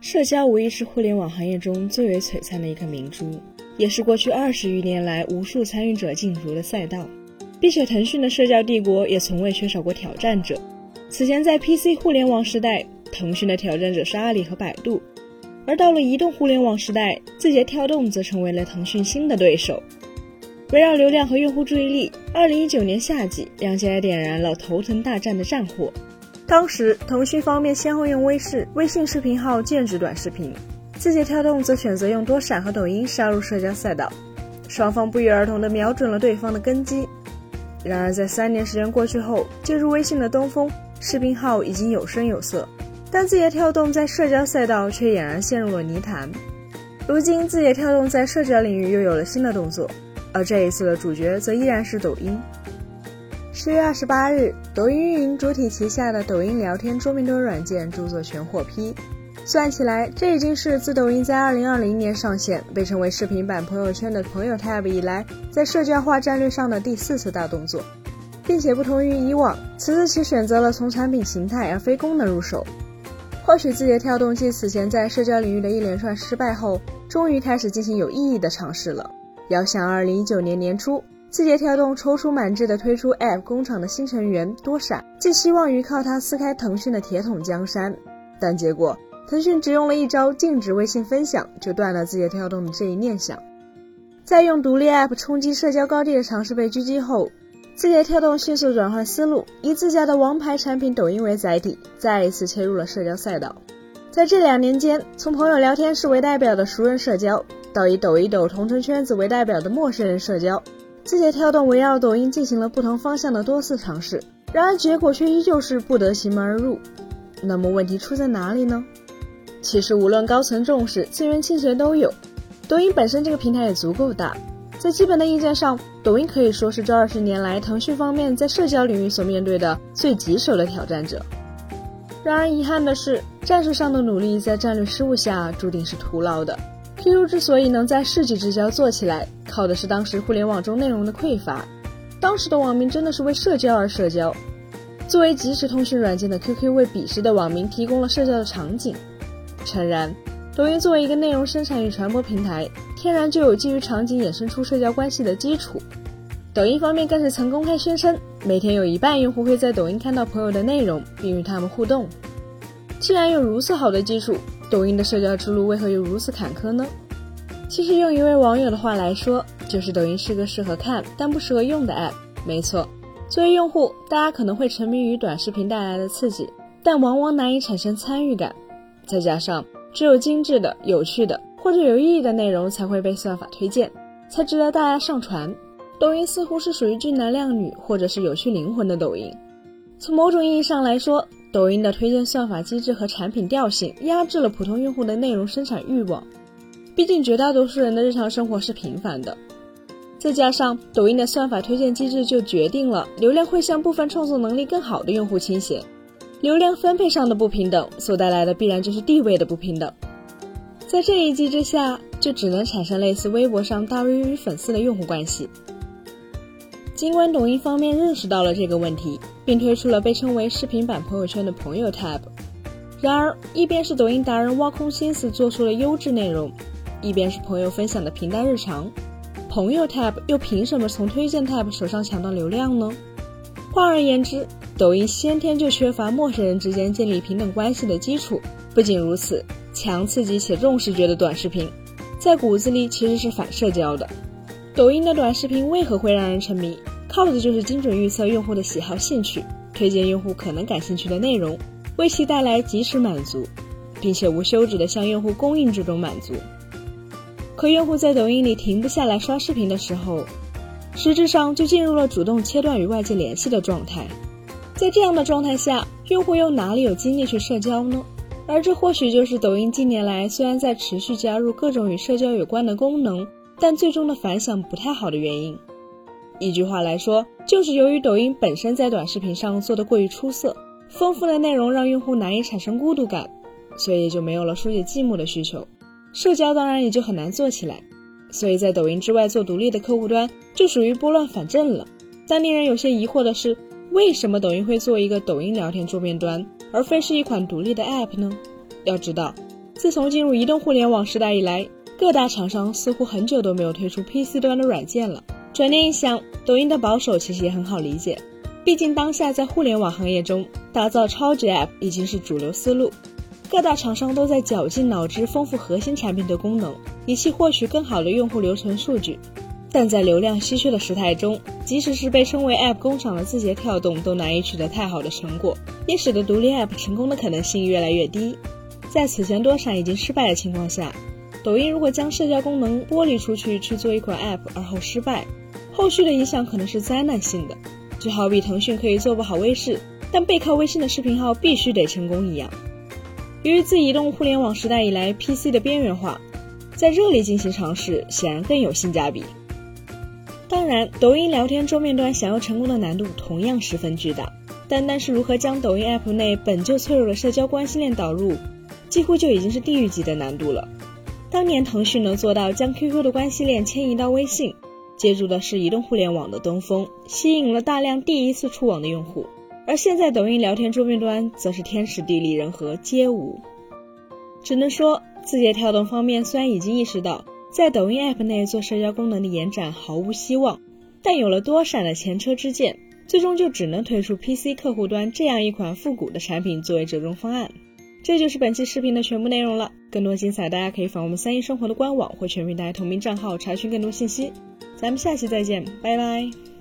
社交无疑是互联网行业中最为璀璨的一颗明珠，也是过去二十余年来无数参与者竞逐的赛道。并且，腾讯的社交帝国也从未缺少过挑战者。此前在 PC 互联网时代，腾讯的挑战者是阿里和百度；而到了移动互联网时代，字节跳动则成为了腾讯新的对手。围绕流量和用户注意力，二零一九年夏季，两家也点燃了头腾大战的战火。当时，腾讯方面先后用微视、微信视频号建制短视频，字节跳动则选择用多闪和抖音杀入社交赛道，双方不约而同地瞄准了对方的根基。然而，在三年时间过去后，借助微信的东风，视频号已经有声有色，但字节跳动在社交赛道却俨然陷入了泥潭。如今，字节跳动在社交领域又有了新的动作。而这一次的主角则依然是抖音。十月二十八日，抖音运营主体旗下的抖音聊天桌面端软件著作权获批。算起来，这已经是自抖音在二零二零年上线，被称为视频版朋友圈的朋友 tab 以来，在社交化战略上的第四次大动作，并且不同于以往，此次其选择了从产品形态而非功能入手。或许字节跳动继此前在社交领域的一连串失败后，终于开始进行有意义的尝试了。遥想二零一九年年初，字节跳动踌躇满志地推出 App 工厂的新成员多闪，寄希望于靠它撕开腾讯的铁桶江山。但结果，腾讯只用了一招禁止微信分享，就断了字节跳动的这一念想。在用独立 App 冲击社交高地的尝试被狙击后，字节跳动迅速转换思路，以自家的王牌产品抖音为载体，再一次切入了社交赛道。在这两年间，从朋友聊天室为代表的熟人社交。到以抖一抖同城圈子为代表的陌生人社交，字节跳动围绕抖音进行了不同方向的多次尝试，然而结果却依旧是不得其门而入。那么问题出在哪里呢？其实无论高层重视，资源倾斜都有。抖音本身这个平台也足够大，在基本的硬件上，抖音可以说是这二十年来腾讯方面在社交领域所面对的最棘手的挑战者。然而遗憾的是，战术上的努力在战略失误下注定是徒劳的。QQ 之所以能在世纪之交做起来，靠的是当时互联网中内容的匮乏。当时的网民真的是为社交而社交。作为即时通讯软件的 QQ，为彼时的网民提供了社交的场景。诚然，抖音作为一个内容生产与传播平台，天然就有基于场景衍生出社交关系的基础。抖音方面更是曾公开宣称，每天有一半用户会在抖音看到朋友的内容，并与他们互动。既然有如此好的基础，抖音的社交之路为何又如此坎坷呢？其实用一位网友的话来说，就是抖音是个适合看但不适合用的 app。没错，作为用户，大家可能会沉迷于短视频带来的刺激，但往往难以产生参与感。再加上只有精致的、有趣的或者有意义的内容才会被算法推荐，才值得大家上传。抖音似乎是属于俊男靓女或者是有趣灵魂的抖音。从某种意义上来说，抖音的推荐算法机制和产品调性压制了普通用户的内容生产欲望。毕竟绝大多数人的日常生活是平凡的，再加上抖音的算法推荐机制就决定了流量会向部分创作能力更好的用户倾斜。流量分配上的不平等所带来的必然就是地位的不平等。在这一机制下，就只能产生类似微博上大 V 与粉丝的用户关系。尽管抖音方面认识到了这个问题。并推出了被称为视频版朋友圈的朋友 tab。然而，一边是抖音达人挖空心思做出了优质内容，一边是朋友分享的平淡日常，朋友 tab 又凭什么从推荐 tab 手上抢到流量呢？换而言之，抖音先天就缺乏陌生人之间建立平等关系的基础。不仅如此，强刺激且重视觉的短视频，在骨子里其实是反社交的。抖音的短视频为何会让人沉迷？靠的就是精准预测用户的喜好兴趣，推荐用户可能感兴趣的内容，为其带来及时满足，并且无休止的向用户供应这种满足。可用户在抖音里停不下来刷视频的时候，实质上就进入了主动切断与外界联系的状态。在这样的状态下，用户又哪里有精力去社交呢？而这或许就是抖音近年来虽然在持续加入各种与社交有关的功能，但最终的反响不太好的原因。一句话来说，就是由于抖音本身在短视频上做的过于出色，丰富的内容让用户难以产生孤独感，所以也就没有了疏解寂寞的需求，社交当然也就很难做起来。所以在抖音之外做独立的客户端，就属于拨乱反正了。但令人有些疑惑的是，为什么抖音会做一个抖音聊天桌面端，而非是一款独立的 App 呢？要知道，自从进入移动互联网时代以来，各大厂商似乎很久都没有推出 PC 端的软件了。转念一想，抖音的保守其实也很好理解，毕竟当下在互联网行业中打造超级 App 已经是主流思路，各大厂商都在绞尽脑汁丰富核心产品的功能，以期获取更好的用户留存数据。但在流量稀缺的时态中，即使是被称为 App 工厂的字节跳动，都难以取得太好的成果，也使得独立 App 成功的可能性越来越低。在此前多闪已经失败的情况下，抖音如果将社交功能剥离出去去做一款 App，而后失败，后续的影响可能是灾难性的，就好比腾讯可以做不好微视，但背靠微信的视频号必须得成功一样。由于自移动互联网时代以来 PC 的边缘化，在这里进行尝试显然更有性价比。当然，抖音聊天桌面端想要成功的难度同样十分巨大，单单是如何将抖音 App 内本就脆弱的社交关系链导入，几乎就已经是地狱级的难度了。当年腾讯能做到将 QQ 的关系链迁移到微信。借助的是移动互联网的东风，吸引了大量第一次触网的用户。而现在抖音聊天桌面端则是天时地利人和皆无。只能说，字节跳动方面虽然已经意识到在抖音 App 内做社交功能的延展毫无希望，但有了多闪的前车之鉴，最终就只能推出 PC 客户端这样一款复古的产品作为折中方案。这就是本期视频的全部内容了。更多精彩，大家可以访问我们三一生活的官网或全平台同名账号查询更多信息。咱们下期再见，拜拜。